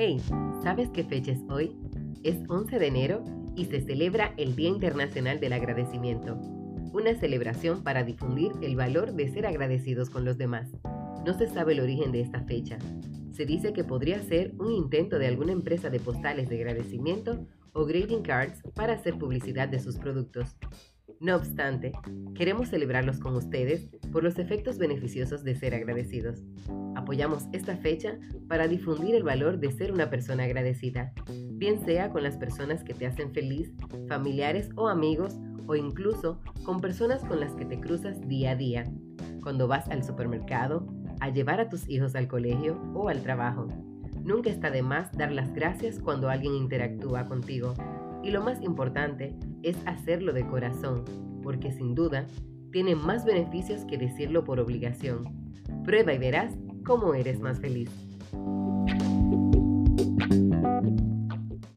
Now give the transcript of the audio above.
Hey, ¿sabes qué fecha es hoy? Es 11 de enero y se celebra el Día Internacional del Agradecimiento, una celebración para difundir el valor de ser agradecidos con los demás. No se sabe el origen de esta fecha. Se dice que podría ser un intento de alguna empresa de postales de agradecimiento o greeting cards para hacer publicidad de sus productos. No obstante, queremos celebrarlos con ustedes por los efectos beneficiosos de ser agradecidos. Apoyamos esta fecha para difundir el valor de ser una persona agradecida, bien sea con las personas que te hacen feliz, familiares o amigos, o incluso con personas con las que te cruzas día a día, cuando vas al supermercado, a llevar a tus hijos al colegio o al trabajo. Nunca está de más dar las gracias cuando alguien interactúa contigo. Y lo más importante es hacerlo de corazón, porque sin duda tiene más beneficios que decirlo por obligación. Prueba y verás cómo eres más feliz.